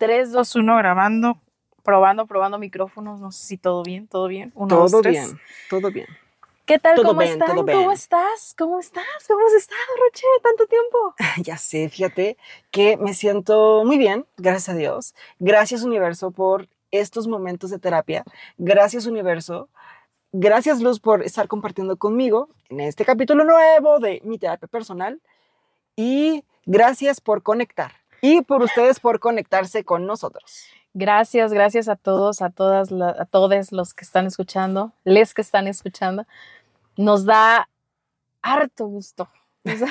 3, 2, 1, grabando, probando, probando micrófonos. No sé si todo bien, todo bien. Uno, todo dos, bien, todo bien. ¿Qué tal? Todo ¿Cómo bien, están? todo bien. ¿Cómo estás? ¿Cómo estás? ¿Cómo has estado, Roche? ¿Tanto tiempo? Ya sé, fíjate que me siento muy bien, gracias a Dios. Gracias universo por estos momentos de terapia. Gracias universo. Gracias Luz por estar compartiendo conmigo en este capítulo nuevo de mi terapia personal. Y gracias por conectar. Y por ustedes por conectarse con nosotros. Gracias, gracias a todos, a todas, la- a todos los que están escuchando, les que están escuchando. Nos da harto gusto. Nos da,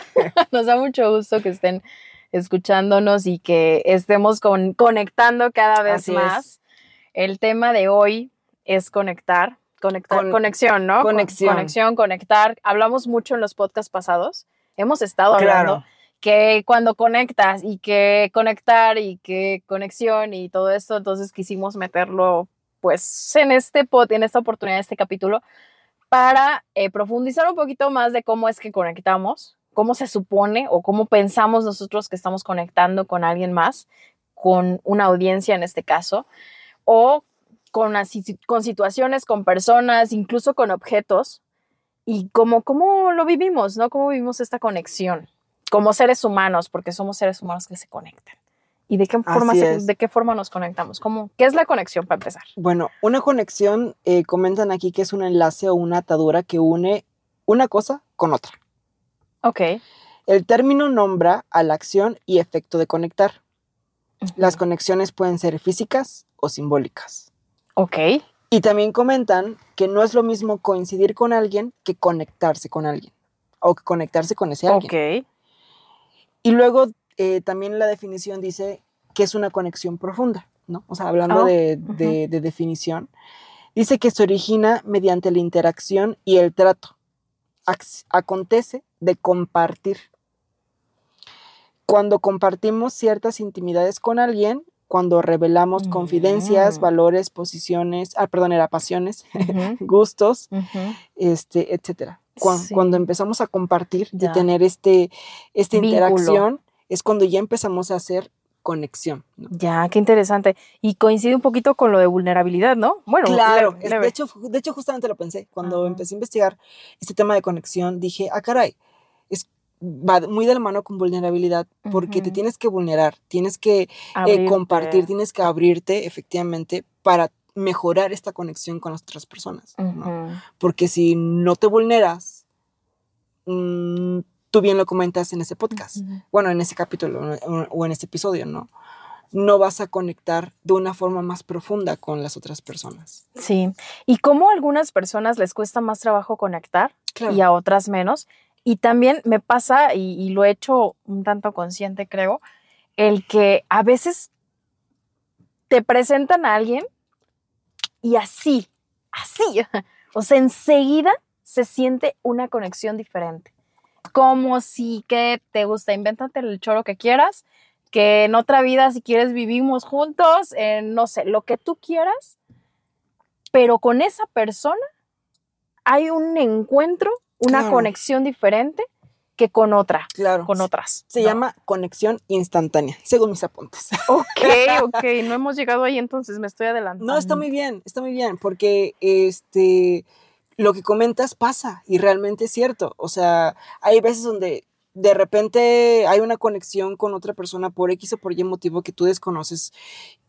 nos da mucho gusto que estén escuchándonos y que estemos con- conectando cada vez Así es. más. El tema de hoy es conectar, conectar, Con- conexión, ¿no? Con- conexión. conexión, conectar. Hablamos mucho en los podcasts pasados. Hemos estado hablando Claro. Que cuando conectas y que conectar y que conexión y todo esto, entonces quisimos meterlo pues en este pod, en esta oportunidad, en este capítulo, para eh, profundizar un poquito más de cómo es que conectamos, cómo se supone o cómo pensamos nosotros que estamos conectando con alguien más, con una audiencia en este caso, o con, con situaciones, con personas, incluso con objetos, y cómo, cómo lo vivimos, ¿no? Cómo vivimos esta conexión como seres humanos, porque somos seres humanos que se conectan. ¿Y de qué forma, se- de qué forma nos conectamos? ¿Cómo, ¿Qué es la conexión para empezar? Bueno, una conexión, eh, comentan aquí que es un enlace o una atadura que une una cosa con otra. Ok. El término nombra a la acción y efecto de conectar. Las conexiones pueden ser físicas o simbólicas. Ok. Y también comentan que no es lo mismo coincidir con alguien que conectarse con alguien o que conectarse con ese alguien. Ok. Y luego eh, también la definición dice que es una conexión profunda, ¿no? O sea, hablando Ah, de, de- de definición, dice que se origina mediante la interacción y el trato. Ac- acontece de compartir. Cuando compartimos ciertas intimidades con alguien, cuando revelamos confidencias, Mm. valores, posiciones, ah, perdón, era pasiones, gustos, ujú. este, etcétera. Sí. Cuando empezamos a compartir, Ya. tener este, esta Vínculo. interacción, es cuando ya empezamos a hacer conexión. ¿no? Ya, qué interesante. Y coincide un poquito con lo de vulnerabilidad, ¿no? Bueno, Claro, leve, es- leve. de, hecho, de hecho justamente lo pensé. Cuando empecé a investigar este tema de conexión, dije, ah, caray, va muy de la mano con vulnerabilidad, porque te tienes que vulnerar, tienes que eh, compartir, tienes que abrirte efectivamente para mejorar esta conexión con las otras personas. Porque si no te vulneras, mm, tú bien lo comentas en ese podcast, Ujú. bueno, en ese capítulo o- o en este episodio, ¿no? No vas a conectar de una forma más profunda con las otras personas. Sí. ¿Y cómo a algunas personas les cuesta más trabajo conectar? Claro. y a otras menos. Y también me pasa, y, lo he hecho un tanto consciente, creo, el que a veces te presentan a alguien y así, así, o sea, enseguida se siente una conexión diferente. Como si que te gusta, invéntate el choro que quieras, que en otra vida, si quieres, vivimos juntos, en, no sé, lo que tú quieras, pero con esa persona hay un encuentro, una Claro. conexión diferente que con otra, Claro. con otras. Se ¿no? llama conexión instantánea, según mis apuntes. Ok, ok, no hemos llegado ahí, entonces me estoy adelantando. No, está muy bien, está muy bien, porque este, lo que comentas pasa y realmente es cierto. O sea, hay veces donde de repente hay una conexión con otra persona por X o por Y motivo que tú desconoces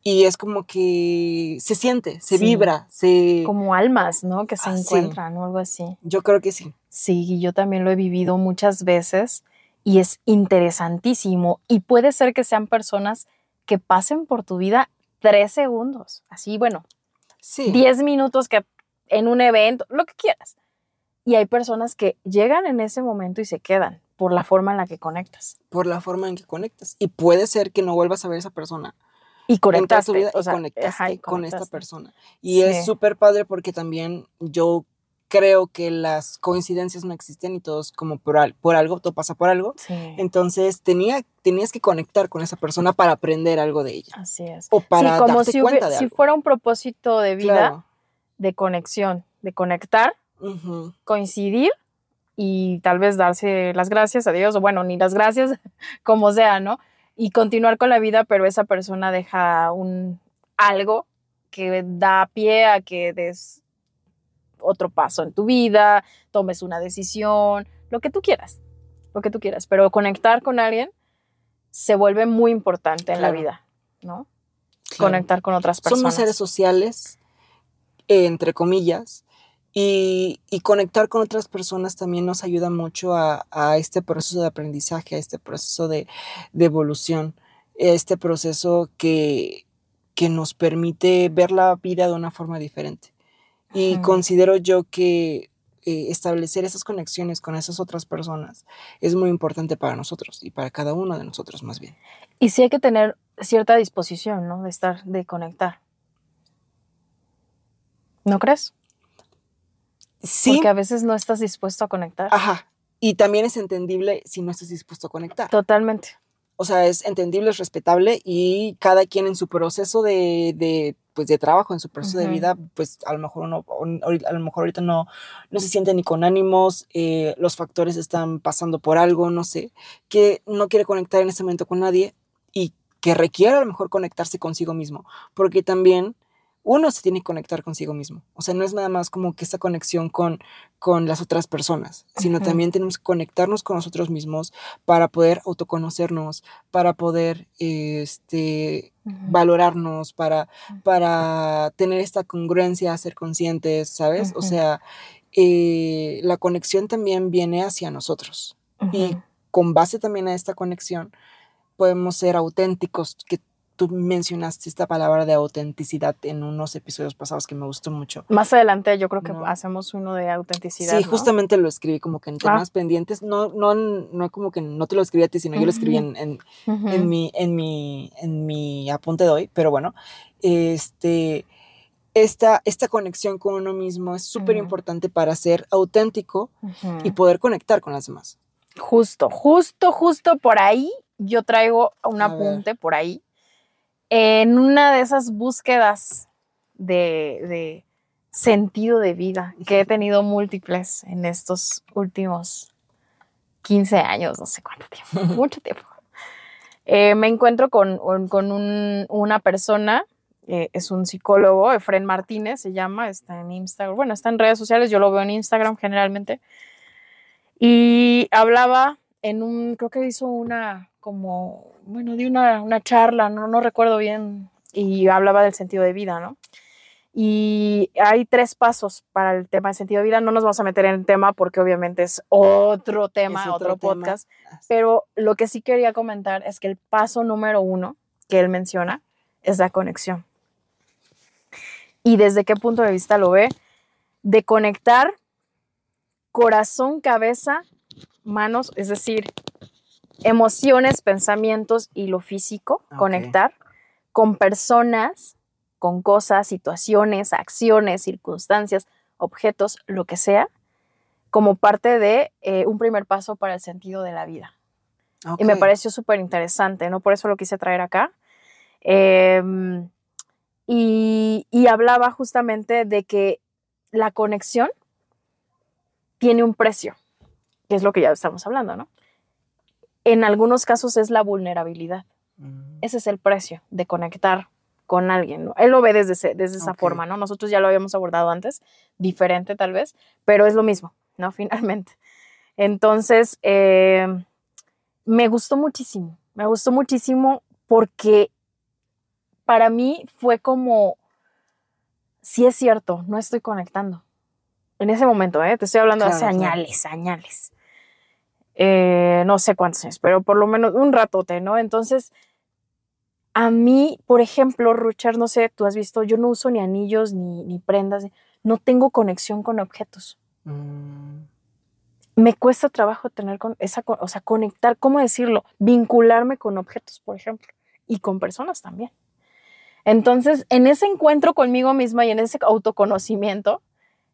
y es como que se siente, se Sí. vibra, se... Como almas, ¿no? Que se Ah, sí. encuentran o algo así. Yo creo que sí. Sí, yo también lo he vivido muchas veces y es interesantísimo. Y puede ser que sean personas que pasen por tu vida tres segundos, así, bueno, Sí. diez minutos que en un evento, lo que quieras. Y hay personas que llegan en ese momento y se quedan por la forma en la que conectas. Por la forma en que conectas. Y puede ser que no vuelvas a ver a esa persona. Y conectaste. tu vida o y sea, conectaste ajá, y con esta persona. Y Sí. es súper padre porque también yo creo que las coincidencias no existen y todos como por, al- por algo, todo pasa por algo. Sí, Entonces tenía, tenías que conectar con esa persona para aprender algo de ella. así es. O para sí, como darte si, cuenta de si algo. fuera un propósito de vida, Claro. de conexión, de conectar, Ujú. coincidir y tal vez darse las gracias a Dios, o bueno, ni las gracias, como sea, ¿no? Y continuar con la vida, pero esa persona deja un algo que da pie a que des otro paso en tu vida, tomes una decisión, lo que tú quieras, lo que tú quieras, pero conectar con alguien se vuelve muy importante en la vida, ¿no? Conectar con otras personas. Somos seres sociales, entre comillas, y, conectar con otras personas también nos ayuda mucho a, este proceso de aprendizaje, a este proceso de, evolución, a este proceso que, que, nos permite ver la vida de una forma diferente. Y considero yo que eh, establecer esas conexiones con esas otras personas es muy importante para nosotros y para cada uno de nosotros más bien. Y sí hay que tener cierta disposición, ¿no? De estar, de conectar. ¿No crees? Sí. Porque a veces no estás dispuesto a conectar. Ajá. Y también es entendible si no estás dispuesto a conectar. Totalmente. O sea, es entendible, es respetable y cada quien en su proceso de, de pues de trabajo, en su proceso de vida, pues a lo mejor uno, a lo mejor ahorita no, no se siente ni con ánimos, eh, los factores están pasando por algo, no sé, que no quiere conectar en ese momento con nadie y que requiere a lo mejor conectarse consigo mismo, porque también uno se tiene que conectar consigo mismo. O sea, no es nada más como que esta conexión con, con las otras personas, sino también tenemos que conectarnos con nosotros mismos para poder autoconocernos, para poder este, valorarnos, para, para tener esta congruencia, ser conscientes, ¿sabes? O sea, eh, la conexión también viene hacia nosotros. Y con base también a esta conexión, podemos ser auténticos, que tú mencionaste esta palabra de autenticidad en unos episodios pasados que me gustó mucho. Más adelante yo creo que hacemos uno de autenticidad. Sí, justamente lo escribí como que en temas ah. pendientes. No, no, no como que no te lo escribí a ti, sino yo lo escribí en, en, mi, en, mi, en mi apunte de hoy. Pero bueno, este, esta, esta conexión con uno mismo es súper importante para ser auténtico y poder conectar con las demás. Justo, justo, justo por ahí yo traigo un apunte por ahí en una de esas búsquedas de, sentido de vida que he tenido múltiples en estos últimos 15 años, no sé cuánto tiempo, mucho tiempo. Eh, me encuentro con, una persona, eh, es un psicólogo, Efren Martínez se llama, está en Instagram, bueno, está en redes sociales, yo lo veo en Instagram generalmente, y hablaba en un, creo que hizo una, como, bueno, di una, una charla, no, no recuerdo bien, y hablaba del sentido de vida, ¿no? Y hay tres pasos para el tema de sentido de vida. No nos vamos a meter en el tema porque obviamente es otro tema, otro, podcast. Pero lo que sí quería comentar es que el paso número uno que él menciona es la conexión. ¿Y desde qué punto de vista lo ve? De conectar corazón, cabeza, manos, es decir, emociones, pensamientos y lo físico, conectar con personas, con cosas, situaciones, acciones, circunstancias, objetos, lo que sea, como parte de eh, un primer paso para el sentido de la vida. Y me pareció súper interesante, ¿no? Por eso lo quise traer acá. Em, y, y hablaba justamente de que la conexión tiene un precio, que es lo que ya estamos hablando, ¿no? en algunos casos es la vulnerabilidad. Mm. Ese es el precio de conectar con alguien. ¿no? Él lo ve desde, desde esa forma, ¿no? Nosotros ya lo habíamos abordado antes, diferente tal vez, pero es lo mismo, ¿no? Finalmente. Entonces, eh, me gustó muchísimo, me gustó muchísimo porque para mí fue como, sí es cierto, no estoy conectando. En ese momento, ¿eh? te estoy hablando de hace añales, añales. Eh, no sé cuántos años, pero por lo menos un ratote, ¿no? Entonces, a mí, por ejemplo, Rucher, no sé, tú has visto, yo no uso ni anillos ni, prendas, no tengo conexión con objetos. Mm. Me cuesta trabajo tener con esa, o sea, conectar, ¿cómo decirlo? Vincularme con objetos, por ejemplo, y con personas también. Entonces, en ese encuentro conmigo misma y en ese autoconocimiento,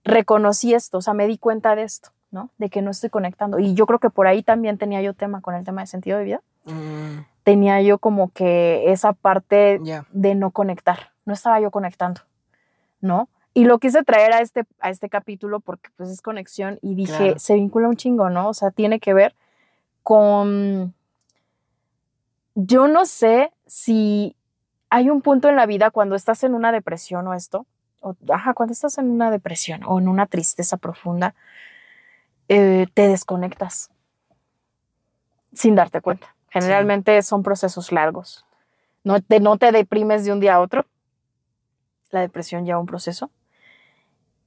reconocí esto, o sea, me di cuenta de esto. ¿No? De que no estoy conectando. Y yo creo que por ahí también tenía yo tema con el tema de sentido de vida. Mm. Tenía yo como que esa parte de no conectar. No estaba yo conectando, ¿no? Y lo quise traer a este, a este capítulo porque pues es conexión y dije, se vincula un chingo, ¿no? O sea, tiene que ver con yo no sé si hay un punto en la vida cuando estás en una depresión o esto, o, ajá, cuando estás en una depresión o en una tristeza profunda, eh, te desconectas sin darte cuenta. Generalmente son procesos largos. No te, no te deprimes de un día a otro. La depresión lleva un proceso.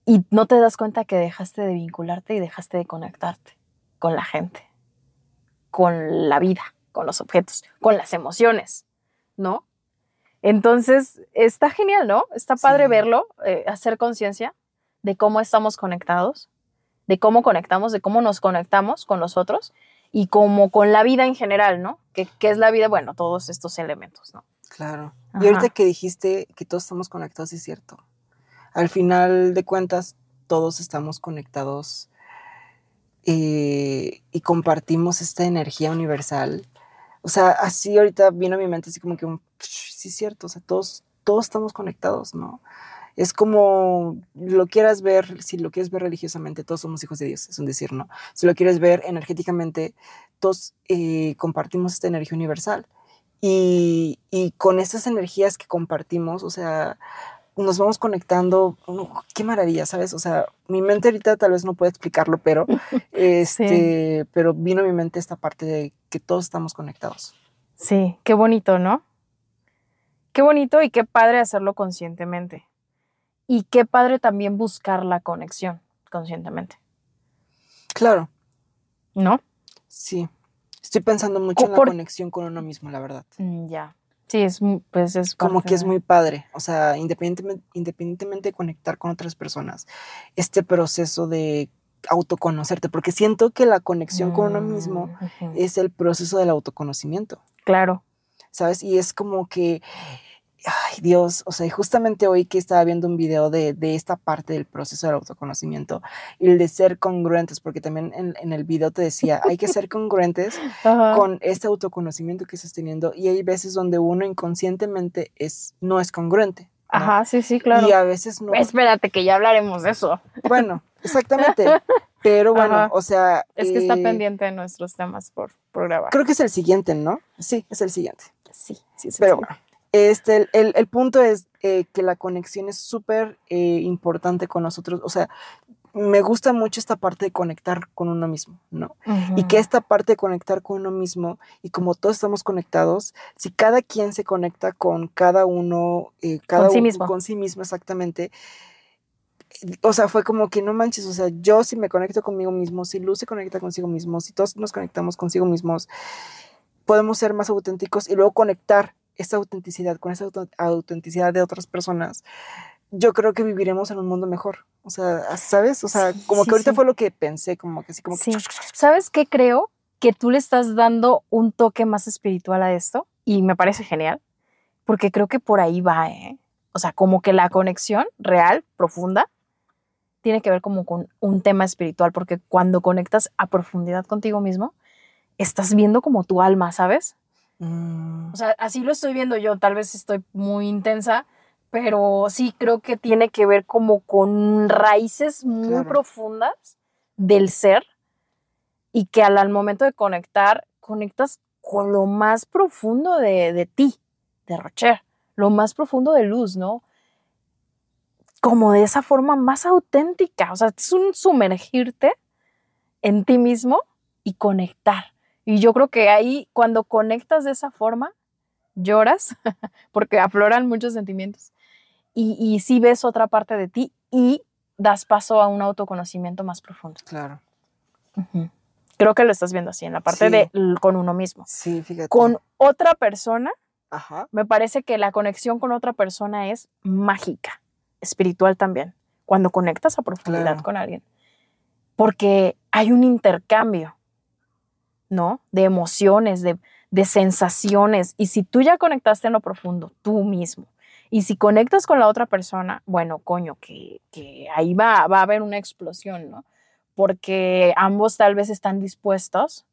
Y no te das cuenta que dejaste de vincularte y dejaste de conectarte con la gente, con la vida, con los objetos, con las emociones, ¿no? Entonces, está genial, ¿no? Está padre Sí. verlo, eh, hacer conciencia de cómo estamos conectados, de cómo conectamos, de cómo nos conectamos con nosotros y como con la vida en general, ¿no? ¿Qué, qué es la vida? Bueno, todos estos elementos, ¿no? Claro. Ajá. Y ahorita que dijiste que todos estamos conectados, es cierto. Al final de cuentas, todos estamos conectados eh, y compartimos esta energía universal. O sea, así ahorita vino a mi mente así como que un, sí es cierto, o sea, todos, todos estamos conectados, ¿no? Es como lo quieras ver, si lo quieres ver religiosamente, todos somos hijos de Dios, es un decir, ¿no? Si lo quieres ver energéticamente, todos eh, compartimos esta energía universal. Y, y con estas energías que compartimos, o sea, nos vamos conectando. uh, qué maravilla, ¿sabes? O sea, mi mente ahorita tal vez no puede explicarlo, pero, este, pero vino a mi mente esta parte de que todos estamos conectados. Sí, qué bonito, ¿no? Qué bonito y qué padre hacerlo conscientemente. Y qué padre también buscar la conexión conscientemente, Claro, ¿no? sí. Estoy pensando mucho en la Por- conexión con uno mismo, la verdad. Mm, Ya. Sí, es pues es Como que es muy padre, o sea, independientemente, independientemente de conectar con otras personas, este proceso de autoconocerte, porque siento que la conexión con uno mismo Mm, es el proceso del autoconocimiento. Claro. ¿sabes? Y es como que, ay Dios, o sea, justamente hoy que estaba viendo un video de, de esta parte del proceso del autoconocimiento y el de ser congruentes, porque también en, en el video te decía, hay que ser congruentes con este autoconocimiento que estás teniendo y hay veces donde uno inconscientemente es, no es congruente. ¿no? Ajá, sí, sí, claro. Y a veces no. Espérate, que ya hablaremos de eso. Bueno, exactamente. Pero bueno, Ajá. o sea. Es que está eh, pendiente de nuestros temas por, por grabar. Creo que es el siguiente, ¿no? Sí, es el siguiente. Sí, sí, sí. Pero sí. bueno, este, el, el- el punto es eh, que la conexión es súper eh, importante con nosotros. O sea, me gusta mucho esta parte de conectar con uno mismo, ¿no? Y que esta parte de conectar con uno mismo, y como todos estamos conectados, si cada quien se conecta con cada uno, eh, cada sí uno mismo. con sí mismo exactamente, o sea, fue como que no manches, o sea, yo si me conecto conmigo mismo, si Luz se conecta consigo mismo, si todos nos conectamos consigo mismos, podemos ser más auténticos y luego conectar esa autenticidad con esa autenticidad de otras personas. Yo creo que viviremos en un mundo mejor. O sea, ¿sabes? O sea, Sí, como sí, que ahorita sí. fue lo que pensé, como que así, como que Sí. ¿Sabes qué creo? Que tú le estás dando un toque más espiritual a esto y me parece genial, porque creo que por ahí va, ¿eh? O sea, como que la conexión real, profunda, tiene que ver como con un tema espiritual, porque cuando conectas a profundidad contigo mismo, estás viendo como tu alma, ¿sabes? Mm, O sea, así lo estoy viendo yo, tal vez estoy muy intensa, pero sí creo que tiene que ver como con raíces muy Claro. profundas del ser y que al, al momento de conectar, conectas con lo más profundo de, de ti, de Rocher, lo más profundo de luz, ¿no? Como de esa forma más auténtica, o sea, es un sumergirte en ti mismo y conectar. Y yo creo que ahí, cuando conectas de esa forma, lloras, porque afloran muchos sentimientos. Y, y sí ves otra parte de ti y das paso a un autoconocimiento más profundo. claro. Creo que lo estás viendo así, en la parte Sí. de con uno mismo. Sí, fíjate. Con otra persona, Ajá. me parece que la conexión con otra persona es mágica, espiritual también, cuando conectas a profundidad Claro. con alguien. Porque hay un intercambio, ¿no? De emociones, de, de sensaciones. Y si tú ya conectaste en lo profundo, tú mismo, y si conectas con la otra persona, bueno, coño, que, que ahí va, va a haber una explosión, ¿no? Porque ambos tal vez están dispuestos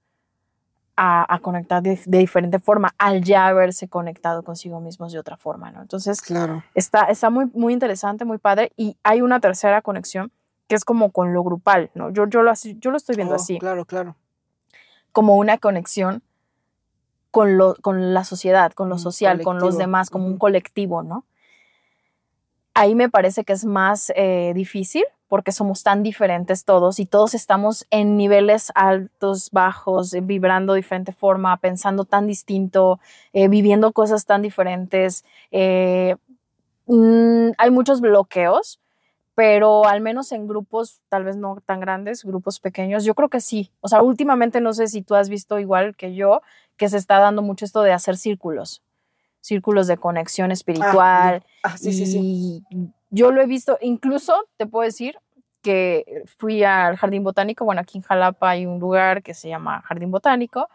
a, a conectar de, de diferente forma al ya haberse conectado consigo mismos de otra forma, ¿no? Entonces, Claro. está, está muy, muy interesante, muy padre. Y hay una tercera conexión que es como con lo grupal, ¿no? Yo, yo, lo, yo lo estoy viendo Oh, así, Claro, claro. Como una conexión con, lo, con la sociedad, con lo Un social, con los demás, como un colectivo, ¿no? Ahí me parece que es más eh, difícil porque somos tan diferentes todos y todos estamos en niveles altos, bajos, vibrando de diferente forma, pensando tan distinto, eh, viviendo cosas tan diferentes. eh, mm, hay muchos bloqueos, pero al menos en grupos, tal vez no tan grandes, grupos pequeños, yo creo que sí. O sea, últimamente no sé si tú has visto igual que yo, que se está dando mucho esto de hacer círculos, círculos de conexión espiritual. Ah, sí, sí, sí. Y yo lo he visto, incluso te puedo decir que fui al Jardín Botánico, bueno, aquí en Jalapa hay un lugar que se llama Jardín Botánico,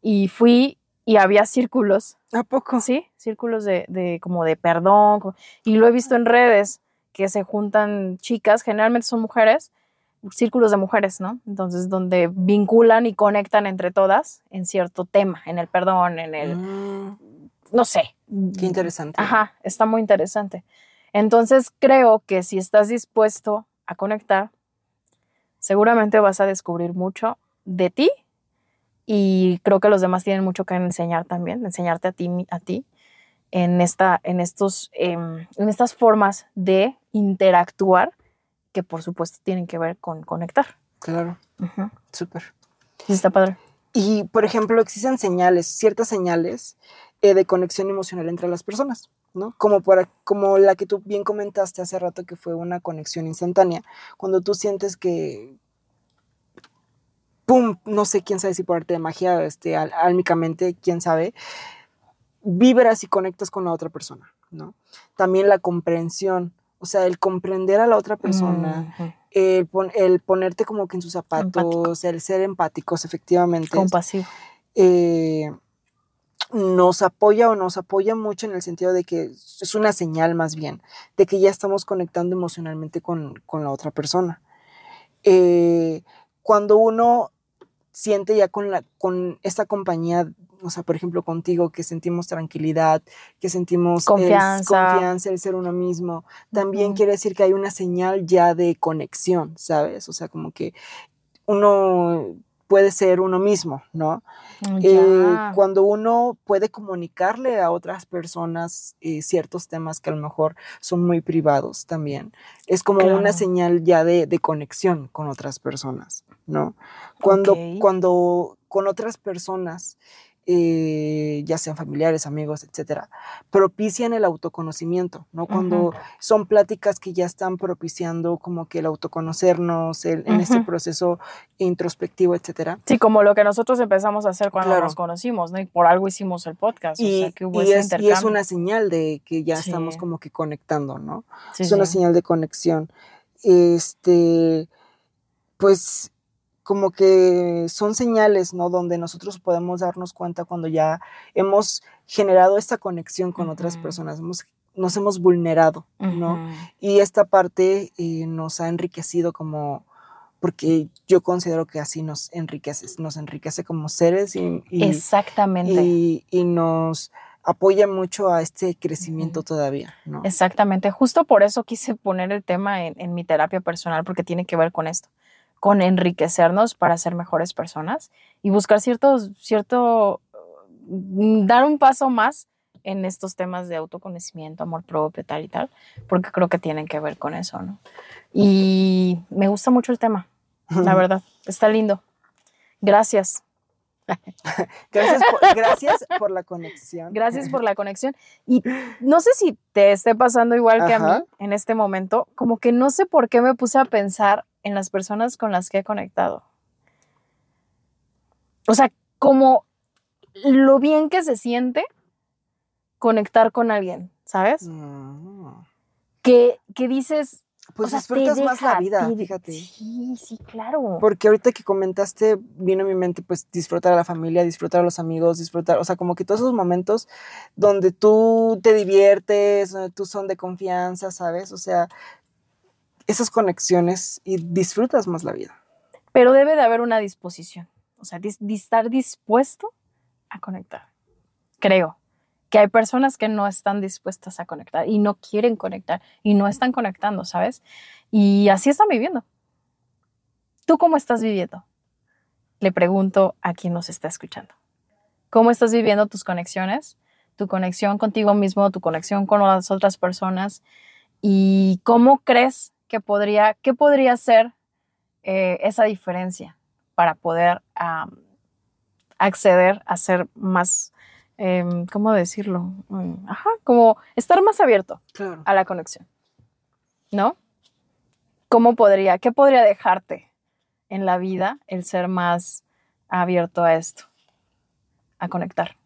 y fui y había círculos, ¿A poco? ¿sí? Círculos de, de como de perdón, y lo he visto en redes que se juntan chicas, generalmente son mujeres, círculos de mujeres, ¿no? Entonces, donde vinculan y conectan entre todas en cierto tema, en el perdón, en el, Mm, no sé. qué interesante. Ajá, está muy interesante. Entonces creo que si estás dispuesto a conectar, seguramente vas a descubrir mucho de ti y creo que los demás tienen mucho que enseñar también, enseñarte a ti, a ti en, esta, en, estos, em, en estas formas de interactuar que por supuesto tienen que ver con conectar. Claro, Ujú. súper. Sí, está padre. Y, por ejemplo, existen señales, ciertas señales eh, de conexión emocional entre las personas, ¿no? Como, para, como la que tú bien comentaste hace rato, que fue una conexión instantánea. Cuando tú sientes que, ¡pum! No sé quién sabe si por arte de magia, este, al- álmicamente, quién sabe, vibras y conectas con la otra persona, ¿no? También la comprensión, o sea, el comprender a la otra persona, el, pon- el ponerte como que en sus zapatos, Empático. el ser empáticos, efectivamente Compasivo. eh, nos apoya o nos apoya mucho en el sentido de que es una señal más bien, de que ya estamos conectando emocionalmente con, con la otra persona. Eh, cuando uno siente ya con, la, con esta compañía, o sea, por ejemplo, contigo, que sentimos tranquilidad, que sentimos el- Confianza. confianza, el ser uno mismo, también quiere decir que hay una señal ya de conexión, ¿sabes? O sea, como que uno puede ser uno mismo, ¿no? Eh, Ya. cuando uno puede comunicarle a otras personas eh, ciertos temas que a lo mejor son muy privados también, es como una señal ya de, de conexión con otras personas, ¿no? Cuando, cuando con otras personas, eh, ya sean familiares, amigos, etcétera, propician el autoconocimiento, ¿no? Cuando son pláticas que ya están propiciando como que el autoconocernos, el- en este proceso introspectivo, etcétera. Sí, como lo que nosotros empezamos a hacer cuando Claro. nos conocimos, ¿no? Y por algo hicimos el podcast. o Y, sea, que hubo y ese es, y es una señal de que ya estamos como que conectando, ¿no? Sí, es una sí. señal de conexión. Este, pues como que son señales, ¿no? Donde nosotros podemos darnos cuenta cuando ya hemos generado esta conexión con otras personas, hemos- nos hemos vulnerado, ¿no? Y esta parte eh, nos ha enriquecido como, porque yo considero que así nos enriquece, nos enriquece como seres y, y- Exactamente. y, y nos apoya mucho a este crecimiento todavía, ¿no? Exactamente. Justo por eso quise poner el tema en, en mi terapia personal, porque tiene que ver con esto, con enriquecernos para ser mejores personas y buscar ciertos, cierto, mm, dar un paso más en estos temas de autoconocimiento, amor propio, tal y tal, porque creo que tienen que ver con eso, ¿no? Y me gusta mucho el tema, la verdad, está lindo. Gracias. Gracias por, gracias por la conexión. Gracias por la conexión. Y no sé si te esté pasando igual que a mí en este momento, como que no sé por qué me puse a pensar en las personas con las que he conectado. O sea, como lo bien que se siente conectar con alguien, ¿sabes? Mm. Que, que dices... Pues o sea, te disfrutas más la vida, te- fíjate. Sí, sí, claro. Porque ahorita que comentaste, vino a mi mente, pues, disfrutar a la familia, disfrutar a los amigos, disfrutar, o sea, como que todos esos momentos donde tú te diviertes, donde tú son de confianza, ¿sabes? O sea, esas conexiones y disfrutas más la vida. Pero debe de haber una disposición, o sea, estar dispuesto a conectar. Creo que hay personas que no están dispuestas a conectar y no quieren conectar y no están conectando, ¿sabes? Y así están viviendo. ¿Tú cómo estás viviendo? Le pregunto a quien nos está escuchando. cómo estás viviendo tus conexiones, tu conexión contigo mismo, tu conexión con las otras personas y cómo crees que podría, qué podría ser eh, esa diferencia para poder acceder a ser más, em, ¿cómo decirlo? Mm, ajá, como estar más abierto a la conexión, ¿no? ¿Cómo podría, qué podría dejarte en la vida el ser más abierto a esto, a conectar?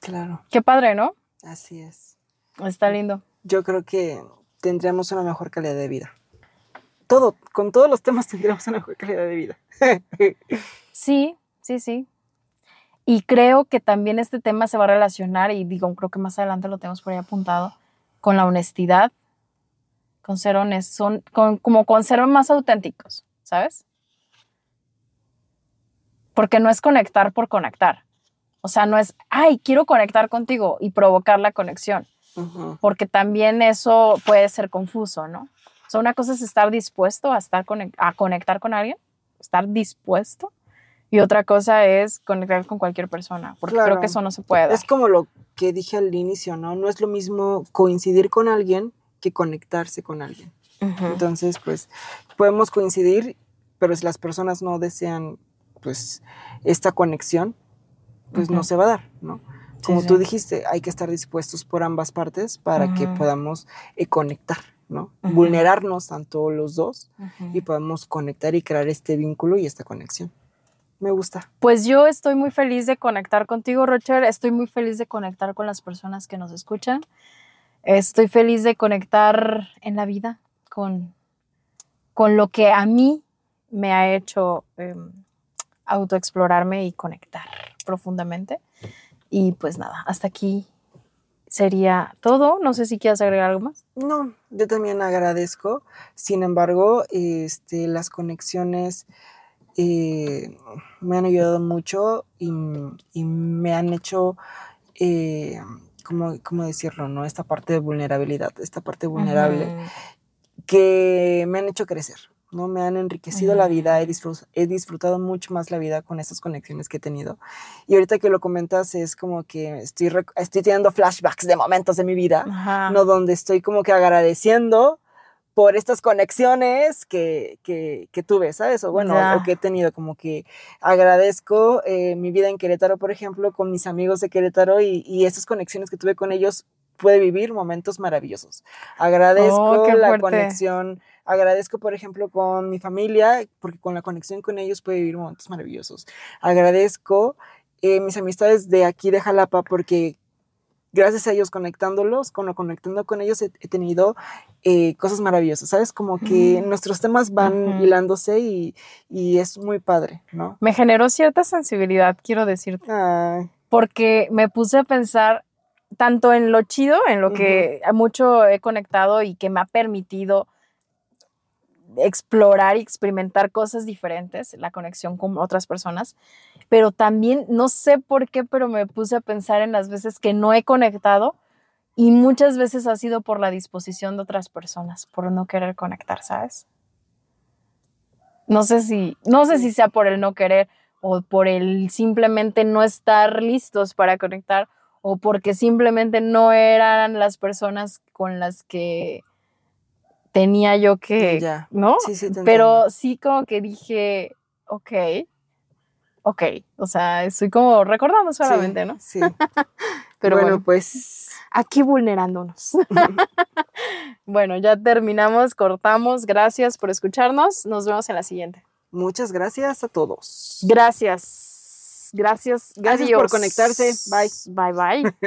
Claro. Qué padre, ¿no? Así es. Está lindo. Yo creo que tendríamos una mejor calidad de vida. Todo, con todos los temas tendríamos una mejor calidad de vida. sí, sí, sí. Y creo que también este tema se va a relacionar, y digo, creo que más adelante lo tenemos por ahí apuntado, con la honestidad, con ser honestos, son, como con ser más auténticos, ¿sabes? Porque no es conectar por conectar. O sea, no es, ay, quiero conectar contigo y provocar la conexión. Porque también eso puede ser confuso, ¿no? O sea, una cosa es estar dispuesto a, estar a conectar con alguien, estar dispuesto, y otra cosa es conectar con cualquier persona, porque creo que eso no se puede. Es como lo que dije al inicio, ¿no? No es lo mismo coincidir con alguien que conectarse con alguien. Entonces, pues, podemos coincidir, pero si las personas no desean, pues, esta conexión, pues no se va a dar, ¿no? Como tú dijiste, hay que estar dispuestos por ambas partes para que podamos eh, conectar. ¿No? Vulnerarnos tanto los dos y podemos conectar y crear este vínculo y esta conexión. Me gusta. Pues yo estoy muy feliz de conectar contigo, Rocher. Estoy muy feliz de conectar con las personas que nos escuchan. Estoy feliz de conectar en la vida con, con lo que a mí me ha hecho em, autoexplorarme y conectar profundamente. Y pues nada, hasta aquí sería todo. No sé si quieres agregar algo más. No, yo también agradezco. Sin embargo, este, las conexiones eh, me han ayudado mucho y, me han hecho, eh, ¿cómo, decirlo? ¿no? Esta parte de vulnerabilidad, esta parte vulnerable que me han hecho crecer. ¿No? Me han enriquecido la vida, he, he, disfrutado mucho más la vida con esas conexiones que he tenido. Y ahorita que lo comentas es como que estoy, estoy teniendo flashbacks de momentos de mi vida, ¿no? Donde estoy como que agradeciendo por estas conexiones que, que, que tuve, ¿sabes? O bueno, o que he tenido, como que agradezco eh, mi vida en Querétaro, por ejemplo, con mis amigos de Querétaro y, y esas conexiones que tuve con ellos puede vivir momentos maravillosos. Agradezco oh, la conexión, agradezco, por ejemplo, con mi familia, porque con la conexión con ellos puede vivir momentos maravillosos. Agradezco eh, mis amistades de aquí de Jalapa, porque gracias a ellos conectándolos, con, conectando con ellos he, tenido eh, cosas maravillosas, ¿sabes? Como que nuestros temas van hilándose y, y, es muy padre, ¿no? Me generó cierta sensibilidad, quiero decirte. Porque me puse a pensar tanto en lo chido, en lo que mucho he conectado y que me ha permitido explorar y experimentar cosas diferentes, la conexión con otras personas, pero también no sé por qué, pero me puse a pensar en las veces que no he conectado y muchas veces ha sido por la disposición de otras personas, por no querer conectar, ¿sabes? No sé si, no sé si sea por el no querer o por el simplemente no estar listos para conectar o porque simplemente no eran las personas con las que tenía yo que, ¿no? Sí, sí, Pero sí como que dije, ok, ok, o sea, estoy como recordando solamente, ¿no? Sí. Pero bueno, pues aquí vulnerándonos. bueno, ya terminamos, cortamos. Gracias por escucharnos. Nos vemos en la siguiente. Muchas gracias a todos. Gracias. Gracias. Gracias por conectarse. Bye. Bye, bye.